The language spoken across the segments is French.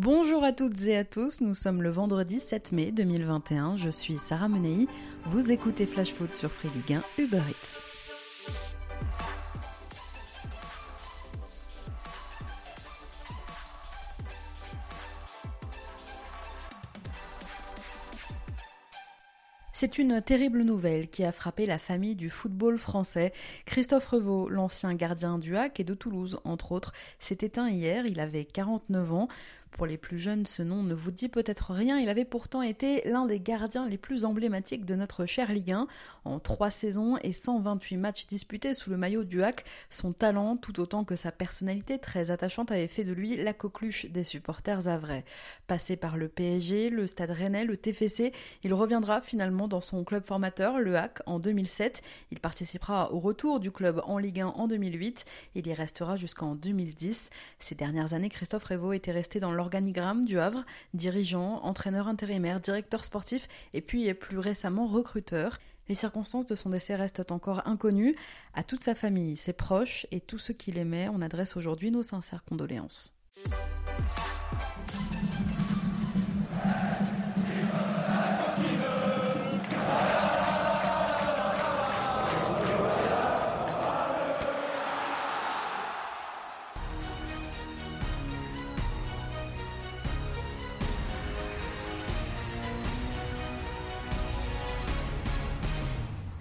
Bonjour à toutes et à tous, nous sommes le vendredi 7 mai 2021, je suis Sarah Menei, vous écoutez Flash Foot sur Free Ligue 1 Uber Eats. C'est une terrible nouvelle qui a frappé la famille du football français. Christophe Revaux, l'ancien gardien du HAC et de Toulouse, entre autres, s'est éteint hier, il avait 49 ans. Pour les plus jeunes, ce nom ne vous dit peut-être rien. Il avait pourtant été l'un des gardiens les plus emblématiques de notre cher Ligue 1. En trois saisons et 128 matchs disputés sous le maillot du HAC, son talent, tout autant que sa personnalité très attachante, avait fait de lui la coqueluche des supporters à vrai. Passé par le PSG, le Stade Rennais, le TFC, il reviendra finalement dans son club formateur, le HAC, en 2007. Il participera au retour du club en Ligue 1 en 2008. Il y restera jusqu'en 2010. Ces dernières années, Christophe Révaux était resté dans l'organigramme du Havre, dirigeant, entraîneur intérimaire, directeur sportif et puis plus récemment recruteur. Les circonstances de son décès restent encore inconnues. À toute sa famille, ses proches et tous ceux qui l'aimaient, on adresse aujourd'hui nos sincères condoléances.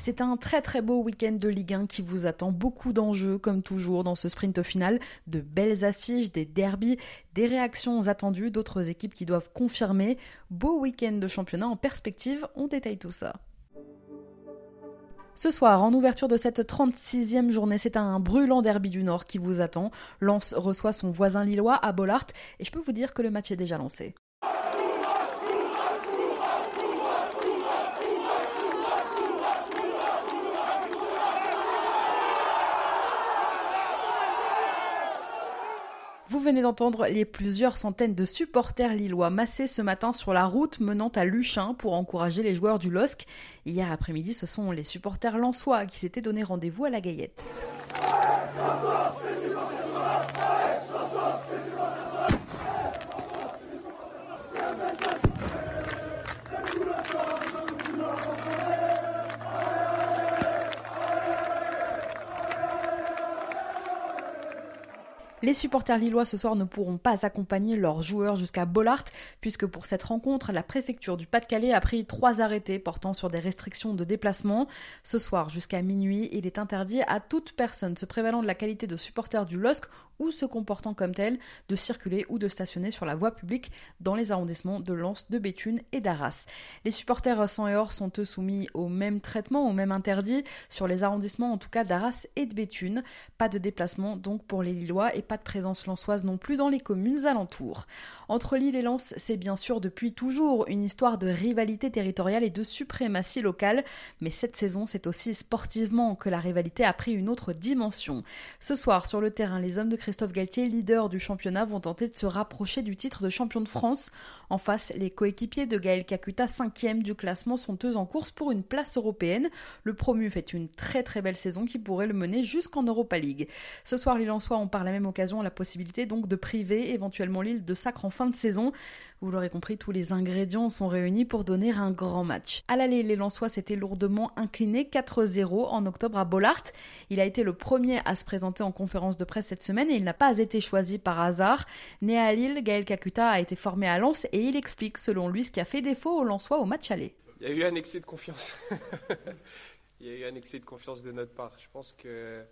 C'est un très très beau week-end de Ligue 1 qui vous attend. Beaucoup d'enjeux, comme toujours, dans ce sprint final. De belles affiches, des derbies, des réactions attendues, d'autres équipes qui doivent confirmer. Beau week-end de championnat en perspective, on détaille tout ça. Ce soir, en ouverture de cette 36e journée, c'est un brûlant derby du Nord qui vous attend. Lens reçoit son voisin lillois à Bollard et je peux vous dire que le match est déjà lancé. Vous venez d'entendre les plusieurs centaines de supporters lillois massés ce matin sur la route menant à Luchin pour encourager les joueurs du LOSC. Hier après-midi, ce sont les supporters lensois qui s'étaient donné rendez-vous à la Gaillette. Les supporters lillois ce soir ne pourront pas accompagner leurs joueurs jusqu'à Bollard, puisque pour cette rencontre, la préfecture du Pas-de-Calais a pris trois arrêtés portant sur des restrictions de déplacement. Ce soir, jusqu'à minuit, il est interdit à toute personne se prévalant de la qualité de supporter du LOSC ou se comportant comme tel de circuler ou de stationner sur la voie publique dans les arrondissements de Lens, de Béthune et d'Arras. Les supporters sans et or sont eux soumis au même traitement, au même interdit sur les arrondissements en tout cas d'Arras et de Béthune. Pas de déplacement donc pour les Lillois et pas de présence lensoise non plus dans les communes alentours. Entre Lille et Lens, c'est bien sûr depuis toujours une histoire de rivalité territoriale et de suprématie locale, mais cette saison, c'est aussi sportivement que la rivalité a pris une autre dimension. Ce soir, sur le terrain, les hommes de Christophe Galtier, leader du championnat, vont tenter de se rapprocher du titre de champion de France. En face, les coéquipiers de Gaël Kakuta, cinquième du classement, sont eux en course pour une place européenne. Le promu fait une très très belle saison qui pourrait le mener jusqu'en Europa League. Ce soir, les Lensois ont par la même occasion la possibilité donc de priver éventuellement l'île de Sacre en fin de saison. Vous l'aurez compris, tous les ingrédients sont réunis pour donner un grand match. À l'aller, les Lensois s'étaient lourdement inclinés 4-0 en octobre à Bollard. Il a été le premier à se présenter en conférence de presse cette semaine et il n'a pas été choisi par hasard. Né à Lille, Gaël Kakuta a été formé à Lens et il explique selon lui ce qui a fait défaut aux Lensois au match aller. Il y a eu un excès de confiance. il y a eu un excès de confiance de notre part. Je pense que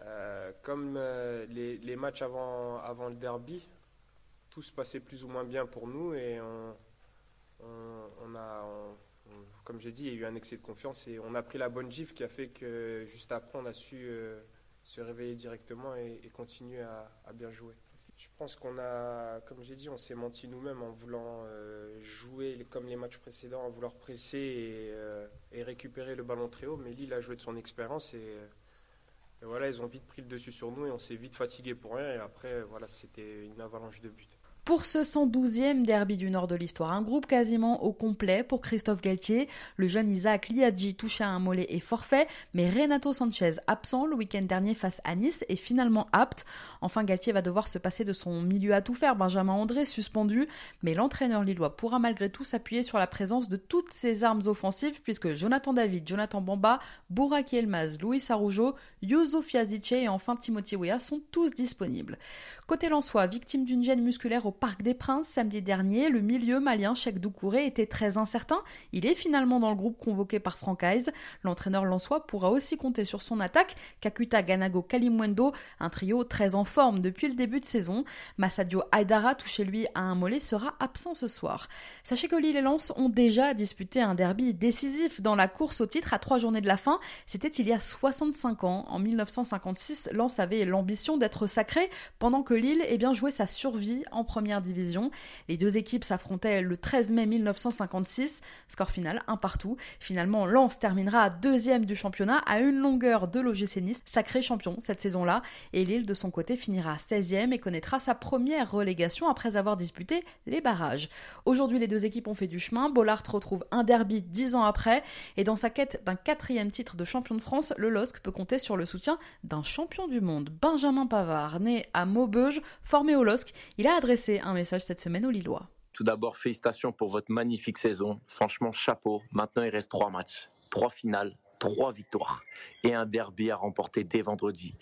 euh, comme euh, les, matchs avant, le derby, tout se passait plus ou moins bien pour nous et on, a, comme j'ai dit, il y a eu un excès de confiance et on a pris la bonne gifle qui a fait que juste après on a su euh, se réveiller directement et, continuer à, bien jouer. Je pense qu'on a, comme j'ai dit, on s'est menti nous-mêmes en voulant jouer comme les matchs précédents, en voulant presser et, et, récupérer le ballon très haut. Mais Lille a joué de son expérience et voilà, ils ont vite pris le dessus sur nous et on s'est vite fatigué pour rien. Et après, voilà, c'était une avalanche de buts. Pour ce 112e derby du nord de l'histoire, un groupe quasiment au complet pour Christophe Galtier. Le jeune Isaac Liadji touché à un mollet et forfait, mais Renato Sanchez, absent le week-end dernier face à Nice, est finalement apte. Enfin, Galtier va devoir se passer de son milieu à tout faire, Benjamin André suspendu, mais l'entraîneur lillois pourra malgré tout s'appuyer sur la présence de toutes ses armes offensives, puisque Jonathan David, Jonathan Bamba, Bouraki Elmaz, Luis Arujo, Youssouf Yazice et enfin Timothy Weah sont tous disponibles. Côté Lensois, victime d'une gêne musculaire au Parc des Princes samedi dernier, le milieu malien Cheikh Doucouré était très incertain. Il est finalement dans le groupe convoqué par Francaise. L'entraîneur lensois pourra aussi compter sur son attaque, Kakuta Ganago Kalimwendo, un trio très en forme depuis le début de saison. Massadio Aydara, touché lui à un mollet, sera absent ce soir. Sachez que Lille et Lens ont déjà disputé un derby décisif dans la course au titre à trois journées de la fin. C'était il y a 65 ans. En 1956, Lens avait l'ambition d'être sacré pendant que Lille eh bien, jouait sa survie en première division. Les deux équipes s'affrontaient le 13 mai 1956. Score final, un partout. Finalement, Lens terminera deuxième du championnat à une longueur de l'OGC Nice, sacré champion cette saison-là. Et Lille, de son côté, finira 16e et connaîtra sa première relégation après avoir disputé les barrages. Aujourd'hui, les deux équipes ont fait du chemin. Bollard retrouve un derby dix ans après. Et dans sa quête d'un quatrième titre de champion de France, le LOSC peut compter sur le soutien d'un champion du monde, Benjamin Pavard, né à Maubeuge, formé au LOSC. Il a adressé un message cette semaine aux Lillois. Tout d'abord, félicitations pour votre magnifique saison. Franchement, chapeau. Maintenant, il reste trois matchs, trois finales, trois victoires et un derby à remporter dès vendredi.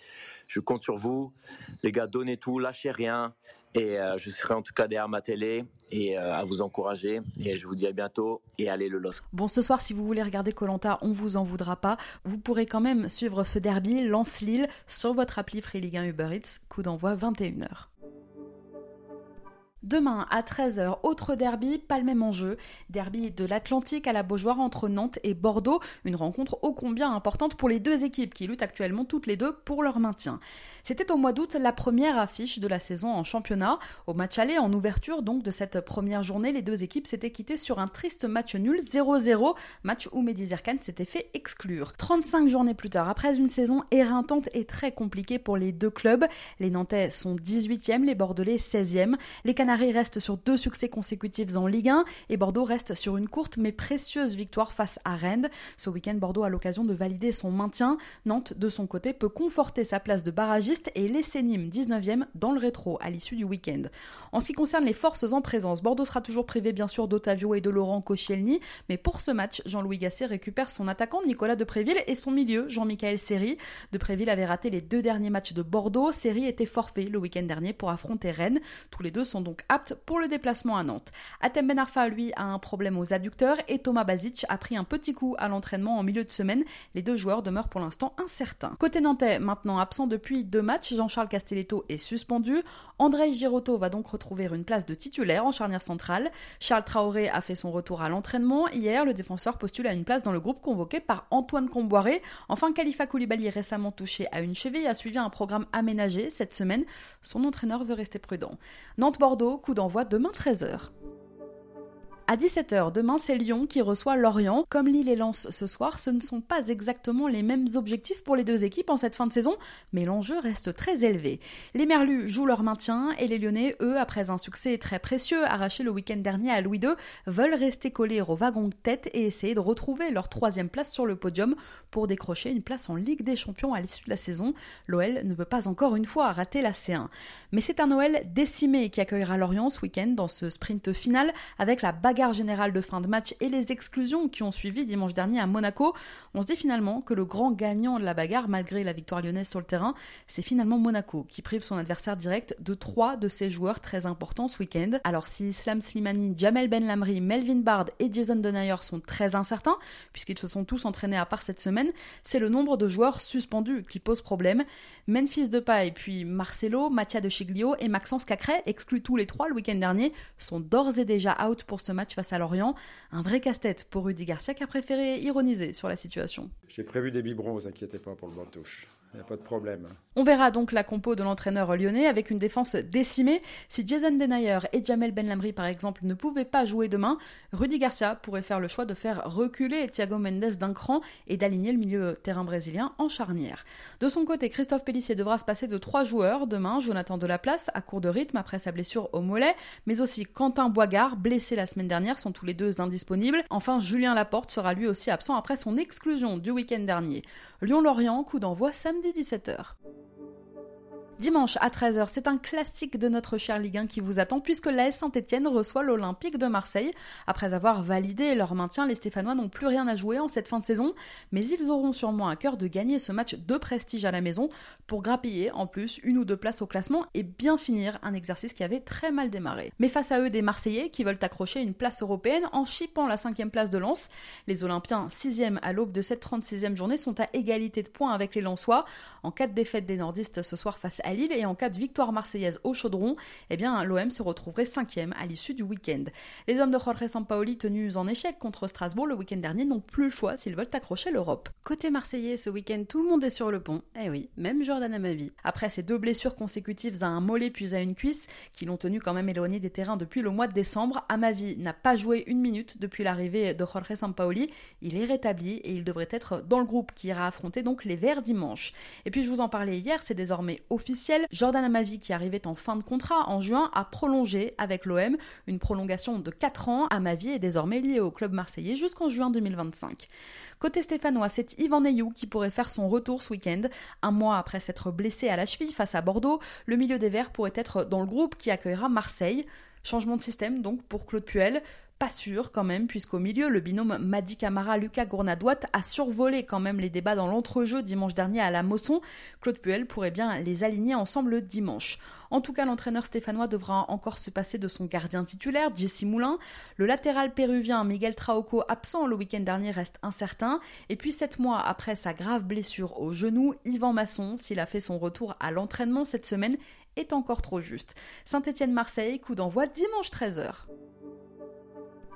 Je compte sur vous. Les gars, donnez tout, lâchez rien. Et euh, je serai en tout cas derrière ma télé et euh, à vous encourager. Et je vous dis à bientôt et allez le LOSC. Bon, ce soir, si vous voulez regarder Colanta, on vous en voudra pas. Vous pourrez quand même suivre ce derby Lance-Lille sur votre appli Free Ligue 1 Uber Eats. Coup d'envoi 21h. Demain à 13h, autre derby, pas le même enjeu. Derby de l'Atlantique à la Beaujoire entre Nantes et Bordeaux. Une rencontre ô combien importante pour les deux équipes qui luttent actuellement toutes les deux pour leur maintien. C'était au mois d'août la première affiche de la saison en championnat. Au match aller, en ouverture donc de cette première journée, les deux équipes s'étaient quittées sur un triste match nul 0-0, match où Mehdi Zerkan s'était fait exclure. 35 journées plus tard, après une saison éreintante et très compliquée pour les deux clubs, les Nantais sont 18e, les Bordelais 16e. Les Canaries restent sur deux succès consécutifs en Ligue 1 et Bordeaux reste sur une courte mais précieuse victoire face à Rennes. Ce week-end, Bordeaux a l'occasion de valider son maintien. Nantes, de son côté, peut conforter sa place de barragiste et laisser Nîmes 19e dans le rétro à l'issue du week-end. En ce qui concerne les forces en présence, Bordeaux sera toujours privé bien sûr d'Otavio et de Laurent Koscielny, mais pour ce match, Jean-Louis Gasset récupère son attaquant Nicolas Depréville et son milieu Jean-Michel Seri. Depréville avait raté les deux derniers matchs de Bordeaux, Seri était forfait le week-end dernier pour affronter Rennes. Tous les deux sont donc aptes pour le déplacement à Nantes. Atem Ben Arfa, lui, a un problème aux adducteurs et Thomas Bazic a pris un petit coup à l'entraînement en milieu de semaine. Les deux joueurs demeurent pour l'instant incertains. Côté nantais, maintenant absent depuis deux Jean-Charles Castelletto est suspendu. André Girotto va donc retrouver une place de titulaire en charnière centrale. Charles Traoré a fait son retour à l'entraînement. Hier, le défenseur postule à une place dans le groupe convoqué par Antoine Comboiré. Enfin, Khalifa Koulibaly, récemment touché à une cheville, a suivi un programme aménagé cette semaine. Son entraîneur veut rester prudent. Nantes-Bordeaux, coup d'envoi demain 13h. À 17h, demain, c'est Lyon qui reçoit Lorient. Comme Lille et Lens ce soir, ce ne sont pas exactement les mêmes objectifs pour les deux équipes en cette fin de saison, mais l'enjeu reste très élevé. Les Merlus jouent leur maintien et les Lyonnais, eux, après un succès très précieux arraché le week-end dernier à Louis II, veulent rester collés au wagon de tête et essayer de retrouver leur troisième place sur le podium pour décrocher une place en Ligue des Champions à l'issue de la saison. L'OL ne veut pas encore une fois rater la C1. Mais c'est un Noël décimé qui accueillera Lorient ce week-end dans ce sprint final avec la bagarre générale de fin de match et les exclusions qui ont suivi dimanche dernier à Monaco, on se dit finalement que le grand gagnant de la bagarre, malgré la victoire lyonnaise sur le terrain, c'est finalement Monaco, qui prive son adversaire direct de trois de ses joueurs très importants ce week-end. Alors si Islam Slimani, Jamel Ben Lamri, Melvin Bard et Jason Denayer sont très incertains, puisqu'ils se sont tous entraînés à part cette semaine, c'est le nombre de joueurs suspendus qui pose problème. Memphis Depay, puis Marcelo, Mattia de Chiglio et Maxence Cacré, exclus tous les trois le week-end dernier, sont d'ores et déjà out pour ce match face à Lorient. Un vrai casse-tête pour Rudy Garcia qui a préféré ironiser sur la situation. J'ai prévu des biberons, vous inquiétez pas pour le banc touche. On verra donc la compo de l'entraîneur lyonnais avec une défense décimée. Si Jason Denayer et Jamel Benlamri, par exemple, ne pouvaient pas jouer demain, Rudy Garcia pourrait faire le choix de faire reculer Thiago Mendes d'un cran et d'aligner le milieu terrain brésilien en charnière. De son côté, Christophe Pellissier devra se passer de trois joueurs demain. Jonathan Delaplace, à court de rythme après sa blessure au mollet, mais aussi Quentin Boigard, blessé la semaine dernière, sont tous les deux indisponibles. Enfin, Julien Laporte sera lui aussi absent après son exclusion du week-end dernier. Lyon-Lorient, coup d'envoi samedi 17h. Dimanche à 13h, c'est un classique de notre cher Ligue 1 qui vous attend puisque l'AS Saint-Etienne reçoit l'Olympique de Marseille. Après avoir validé leur maintien, les Stéphanois n'ont plus rien à jouer en cette fin de saison, mais ils auront sûrement à cœur de gagner ce match de prestige à la maison pour grappiller en plus une ou deux places au classement et bien finir un exercice qui avait très mal démarré. Mais face à eux, des Marseillais qui veulent accrocher une place européenne en chipant la cinquième place de Lens. Les Olympiens, 6e à l'aube de cette 36e journée, sont à égalité de points avec les Lensois. En cas de défaite des nordistes ce soir face à Lille et en cas de victoire marseillaise au Chaudron, eh bien l'OM se retrouverait cinquième à l'issue du week-end. Les hommes de Jorge Sampaoli tenus en échec contre Strasbourg le week-end dernier n'ont plus le choix s'ils veulent accrocher l'Europe. Côté marseillais, ce week-end, tout le monde est sur le pont. Eh oui, même Jordan Amavi. Après ses deux blessures consécutives à un mollet puis à une cuisse, qui l'ont tenu quand même éloigné des terrains depuis le mois de décembre, Amavi n'a pas joué une minute depuis l'arrivée de Jorge Sampaoli. Il est rétabli et il devrait être dans le groupe qui ira affronter donc les Verts dimanche. Et puis je vous en parlais hier, c'est désormais officiel. Jordan Amavi, qui arrivait en fin de contrat en juin, a prolongé avec l'OM une prolongation de 4 ans. Amavi est désormais lié au club marseillais jusqu'en juin 2025. Côté stéphanois, c'est Yvan Neyou qui pourrait faire son retour ce week-end. Un mois après s'être blessé à la cheville face à Bordeaux, le milieu des Verts pourrait être dans le groupe qui accueillera Marseille. Changement de système donc pour Claude Puel pas sûr quand même, puisqu'au milieu, le binôme Madi Camara-Lucas Gournadoite a survolé quand même les débats dans l'entrejeu dimanche dernier à la Mosson. Claude Puel pourrait bien les aligner ensemble dimanche. En tout cas, l'entraîneur stéphanois devra encore se passer de son gardien titulaire, Jesse Moulin. Le latéral péruvien Miguel Trauco, absent le week-end dernier, reste incertain. Et puis, sept mois après sa grave blessure au genou, Yvan Masson, s'il a fait son retour à l'entraînement cette semaine, est encore trop juste. Saint-Étienne-Marseille, coup d'envoi dimanche 13h.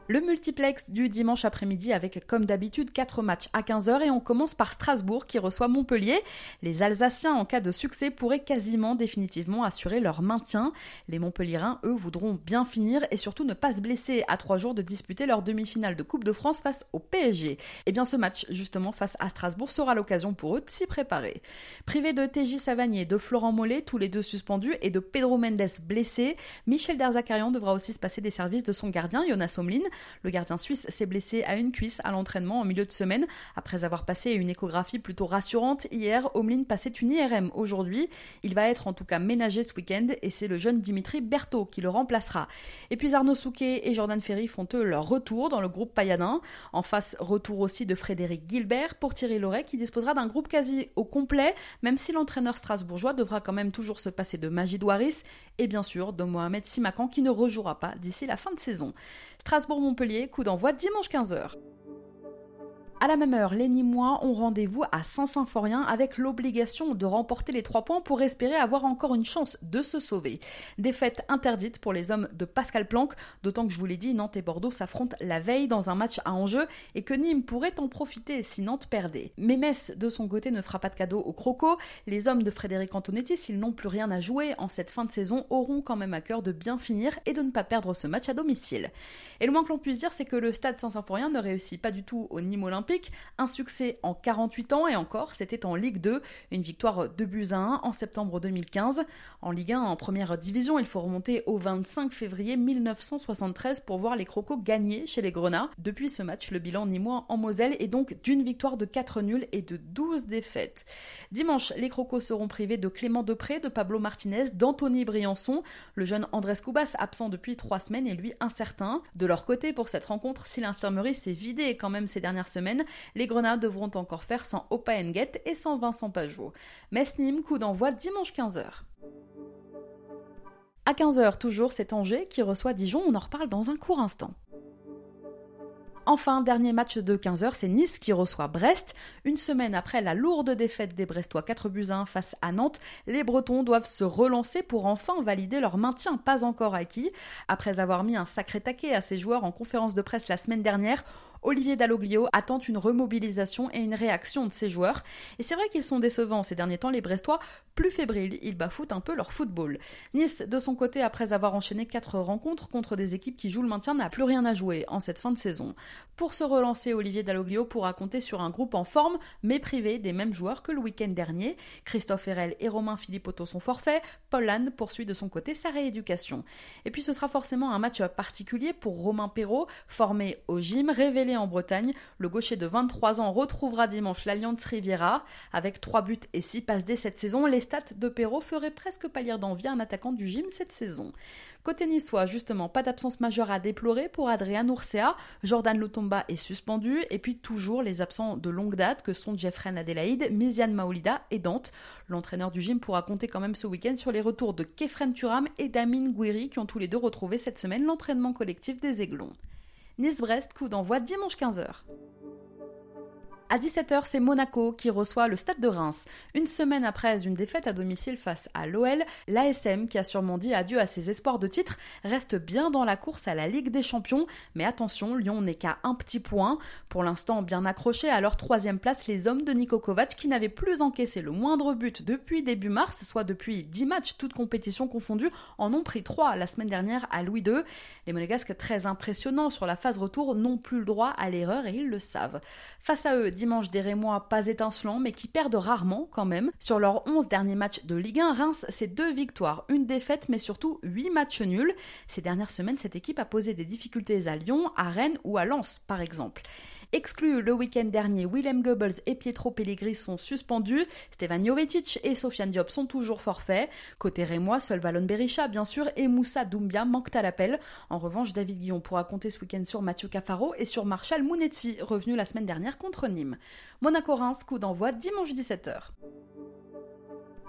Le multiplex du dimanche après-midi avec, comme d'habitude, 4 matchs à 15h et on commence par Strasbourg qui reçoit Montpellier. Les Alsaciens, en cas de succès, pourraient quasiment définitivement assurer leur maintien. Les Montpelliérains, eux, voudront bien finir et surtout ne pas se blesser à 3 jours de disputer leur demi-finale de Coupe de France face au PSG. Et eh bien ce match, justement, face à Strasbourg, sera l'occasion pour eux de s'y préparer. Privé de TJ Savanier, de Florent Mollet, tous les deux suspendus, et de Pedro Mendes blessé, Michel Derzakarian devra aussi se passer des services de son gardien, Jonas Omlin. Le gardien suisse s'est blessé à une cuisse à l'entraînement en milieu de semaine. Après avoir passé une échographie plutôt rassurante hier, Omlin passait une IRM aujourd'hui. Il va être en tout cas ménagé ce week-end et c'est le jeune Dimitri Berthaud qui le remplacera. Et puis Arnaud Souquet et Jordan Ferry font eux leur retour dans le groupe Payadin. En face, retour aussi de Frédéric Gilbert pour Thierry Loret qui disposera d'un groupe quasi au complet, même si l'entraîneur strasbourgeois devra quand même toujours se passer de Magid Waris et bien sûr de Mohamed Simakan qui ne rejouera pas d'ici la fin de saison. Strasbourg-Montpellier, coup d'envoi dimanche 15h. À la même heure, les Nîmois ont rendez-vous à Saint-Symphorien avec l'obligation de remporter les trois points pour espérer avoir encore une chance de se sauver. Défaite interdite pour les hommes de Pascal Planck, d'autant que je vous l'ai dit, Nantes et Bordeaux s'affrontent la veille dans un match à enjeu et que Nîmes pourrait en profiter si Nantes perdait. Mais Metz, de son côté, ne fera pas de cadeau au Croco. Les hommes de Frédéric Antonetti, s'ils n'ont plus rien à jouer en cette fin de saison, auront quand même à cœur de bien finir et de ne pas perdre ce match à domicile. Et le moins que l'on puisse dire, c'est que le stade Saint-Symphorien ne réussit pas du tout au Nîmes olympique un succès en 48 ans et encore, c'était en Ligue 2, une victoire de buts à 1 en septembre 2015. En Ligue 1, en première division, il faut remonter au 25 février 1973 pour voir les Crocos gagner chez les Grenats. Depuis ce match, le bilan nîmois en Moselle est donc d'une victoire de 4 nuls et de 12 défaites. Dimanche, les Crocos seront privés de Clément Depré, de Pablo Martinez, d'Anthony Briançon. Le jeune Andrés Cubas, absent depuis 3 semaines, est lui incertain. De leur côté, pour cette rencontre, si l'infirmerie s'est vidée quand même ces dernières semaines, les Grenades devront encore faire sans Opa Nguet et sans Vincent Pajot. Metz-Nîmes, coup d'envoi dimanche 15h. À 15h toujours, c'est Angers qui reçoit Dijon, on en reparle dans un court instant. Enfin, dernier match de 15h, c'est Nice qui reçoit Brest. Une semaine après la lourde défaite des Brestois 4 buts 1 face à Nantes, les Bretons doivent se relancer pour enfin valider leur maintien pas encore acquis. Après avoir mis un sacré taquet à ses joueurs en conférence de presse la semaine dernière, Olivier Dalloglio attend une remobilisation et une réaction de ses joueurs. Et c'est vrai qu'ils sont décevants ces derniers temps, les Brestois, plus fébriles, ils bafoutent un peu leur football. Nice, de son côté, après avoir enchaîné quatre rencontres contre des équipes qui jouent le maintien, n'a plus rien à jouer en cette fin de saison. Pour se relancer, Olivier Dalloglio pourra compter sur un groupe en forme, mais privé des mêmes joueurs que le week-end dernier. Christophe Herel et Romain Philippotto sont forfaits, Paul Lannes poursuit de son côté sa rééducation. Et puis ce sera forcément un match particulier pour Romain Perrault, formé au gym, révélé en Bretagne. Le gaucher de 23 ans retrouvera dimanche l'Alliance Riviera. Avec 3 buts et 6 passes dès cette saison, les stats de Perrault feraient presque pâlir d'envie un attaquant du gym cette saison. Côté niçois, justement, pas d'absence majeure à déplorer pour Adrian Urcea. Jordan Lutomba est suspendu. Et puis toujours les absents de longue date que sont Jeffrey Adelaide, Miziane Maolida et Dante. L'entraîneur du gym pourra compter quand même ce week-end sur les retours de Kefren Turam et Damien Gouiri qui ont tous les deux retrouvé cette semaine l'entraînement collectif des Aiglons. Nice-Brest, coup d'envoi dimanche 15h. À 17h, c'est Monaco qui reçoit le Stade de Reims. Une semaine après une défaite à domicile face à l'OL, l'ASM, qui a sûrement dit adieu à ses espoirs de titre, reste bien dans la course à la Ligue des Champions. Mais attention, Lyon n'est qu'à un petit point. Pour l'instant, bien accroché à leur troisième place, les hommes de Niko Kovac, qui n'avaient plus encaissé le moindre but depuis début mars, soit depuis 10 matchs, toutes compétitions confondues, en ont pris 3 la semaine dernière à Louis II. Les Monégasques, très impressionnants sur la phase retour, n'ont plus le droit à l'erreur et ils le savent. Face à eux, dimanche des Rémois pas étincelants, mais qui perdent rarement quand même. Sur leurs 11 derniers matchs de Ligue 1, Reims, c'est deux victoires, une défaite, mais surtout 8 matchs nuls. Ces dernières semaines, cette équipe a posé des difficultés à Lyon, à Rennes ou à Lens, par exemple. Exclus le week-end dernier, Willem Goebbels et Pietro Pellegrini sont suspendus. Stefan Jovetic et Sofiane Diop sont toujours forfaits. Côté Rémois, seul Valon Berisha, bien sûr, et Moussa Doumbia manquent à l'appel. En revanche, David Guillon pourra compter ce week-end sur Mathieu Cafaro et sur Marshall Mounetti, revenu la semaine dernière contre Nîmes. Monaco-Reims, coup d'envoi dimanche 17h.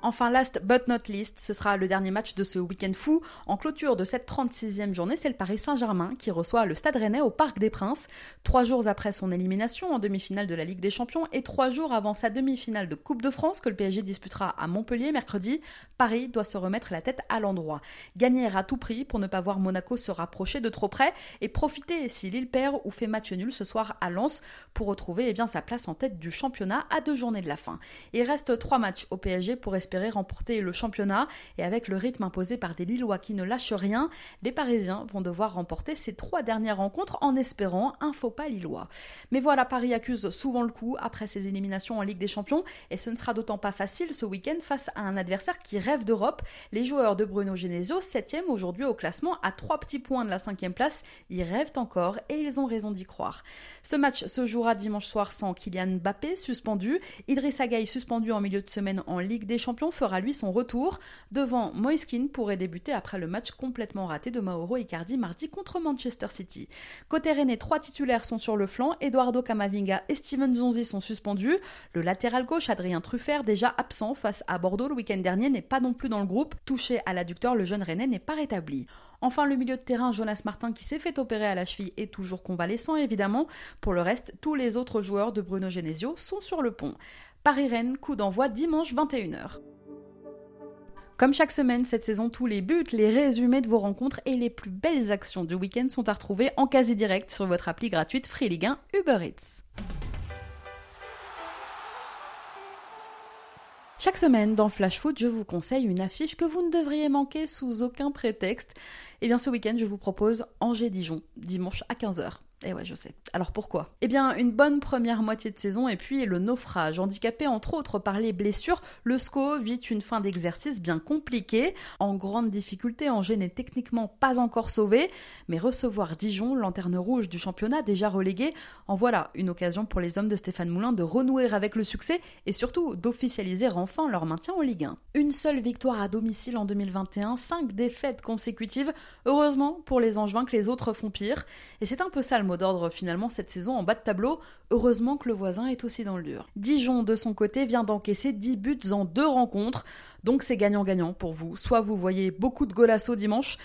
Enfin, last but not least, ce sera le dernier match de ce week-end fou. En clôture de cette 36e journée, c'est le Paris Saint-Germain qui reçoit le Stade Rennais au Parc des Princes, trois jours après son élimination en demi-finale de la Ligue des Champions et trois jours avant sa demi-finale de Coupe de France que le PSG disputera à Montpellier mercredi. Paris doit se remettre la tête à l'endroit. Gagner à tout prix pour ne pas voir Monaco se rapprocher de trop près et profiter si Lille perd ou fait match nul ce soir à Lens pour retrouver eh sa place en tête du championnat à deux journées de la fin. Il reste trois matchs au PSG pour espérer remporter le championnat et avec le rythme imposé par des Lillois qui ne lâchent rien, les Parisiens vont devoir remporter ces trois dernières rencontres en espérant un faux pas lillois. Mais voilà, Paris accuse souvent le coup après ses éliminations en Ligue des Champions et ce ne sera d'autant pas facile ce week-end face à un adversaire qui rêve d'Europe. Les joueurs de Bruno Genesio, 7 aujourd'hui au classement à 3 petits points de la 5 place, ils rêvent encore et ils ont raison d'y croire. Ce match se jouera dimanche soir sans Kylian Mbappé suspendu, Idriss Gueye suspendu en milieu de semaine en Ligue des Champions fera lui son retour. Devant Moiskin pourrait débuter après le match complètement raté de Mauro Icardi mardi contre Manchester City. Côté René, trois titulaires sont sur le flanc. Eduardo Camavinga et Steven Zonzi sont suspendus. Le latéral gauche Adrien Truffert, déjà absent face à Bordeaux le week-end dernier, n'est pas non plus dans le groupe. Touché à l'adducteur, le jeune René n'est pas rétabli. Enfin, le milieu de terrain, Jonas Martin, qui s'est fait opérer à la cheville, est toujours convalescent, évidemment. Pour le reste, tous les autres joueurs de Bruno Genesio sont sur le pont. Paris-Rennes, coup d'envoi dimanche 21h. Comme chaque semaine cette saison, tous les buts, les résumés de vos rencontres et les plus belles actions du week-end sont à retrouver en quasi direct sur votre appli gratuite Free Ligue 1 Uber Eats. Chaque semaine dans Flash Foot, je vous conseille une affiche que vous ne devriez manquer sous aucun prétexte. Et eh bien ce week-end, je vous propose Angers-Dijon, dimanche à 15h. Et eh ouais, je sais. Alors pourquoi? Eh bien, une bonne première moitié de saison et puis le naufrage. Handicapé entre autres par les blessures, le SCO vit une fin d'exercice bien compliquée. En grande difficulté, Angers n'est techniquement pas encore sauvé, mais recevoir Dijon, lanterne rouge du championnat déjà relégué, en voilà une occasion pour les hommes de Stéphane Moulin de renouer avec le succès et surtout d'officialiser enfin leur maintien en Ligue 1. Une seule victoire à domicile en 2021, cinq défaites consécutives. Heureusement pour les Angevins que les autres font pire. Et c'est un peu ça le mot d'ordre finalement cette saison en bas de tableau. Heureusement que le voisin est aussi dans le dur. Dijon de son côté vient d'encaisser 10 buts en deux rencontres. Donc c'est gagnant-gagnant pour vous. Soit vous voyez beaucoup de golasso dimanche,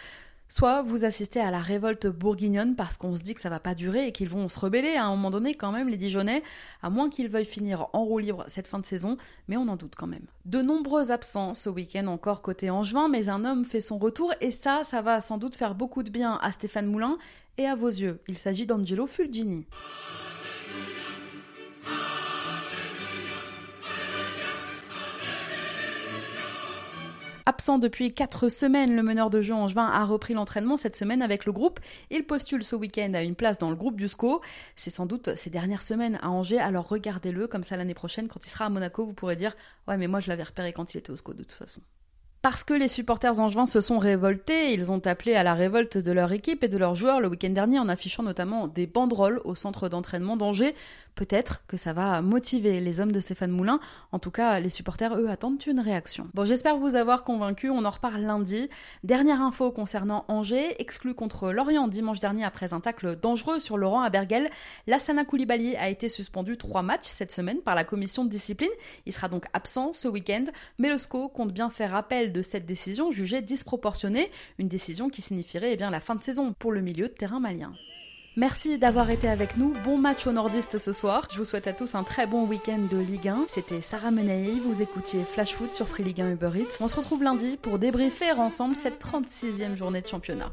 Soit vous assistez à la révolte bourguignonne parce qu'on se dit que ça va pas durer et qu'ils vont se rebeller à un moment donné quand même les Dijonais, à moins qu'ils veuillent finir en roue libre cette fin de saison, mais on en doute quand même. De nombreux absents ce week-end encore côté Angevin, mais un homme fait son retour et ça, ça va sans doute faire beaucoup de bien à Stéphane Moulin et à vos yeux. Il s'agit d'Angelo Fulgini. Absent depuis 4 semaines, le meneur de jeu angevin a repris l'entraînement cette semaine avec le groupe. Il postule ce week-end à une place dans le groupe du SCO. C'est sans doute ces dernières semaines à Angers, alors regardez-le comme ça l'année prochaine quand il sera à Monaco, vous pourrez dire ouais mais moi je l'avais repéré quand il était au SCO de toute façon. Parce que les supporters angevins se sont révoltés, ils ont appelé à la révolte de leur équipe et de leurs joueurs le week-end dernier en affichant notamment des banderoles au centre d'entraînement d'Angers. Peut-être que ça va motiver les hommes de Stéphane Moulin. En tout cas, les supporters, eux, attendent une réaction. Bon, j'espère vous avoir convaincu. On en reparle lundi. Dernière info concernant Angers, exclu contre Lorient dimanche dernier après un tacle dangereux sur Laurent Abergel. Lassana Koulibaly a été suspendu trois matchs cette semaine par la commission de discipline. Il sera donc absent ce week-end. Mais le SCO compte bien faire appel de cette décision jugée disproportionnée. Une décision qui signifierait eh la fin de saison pour le milieu de terrain malien. Merci d'avoir été avec nous. Bon match aux nordistes ce soir. Je vous souhaite à tous un très bon week-end de Ligue 1. C'était Sarah Menei. Vous écoutiez Flash Foot sur Free Ligue 1 Uber Eats. On se retrouve lundi pour débriefer ensemble cette 36e journée de championnat.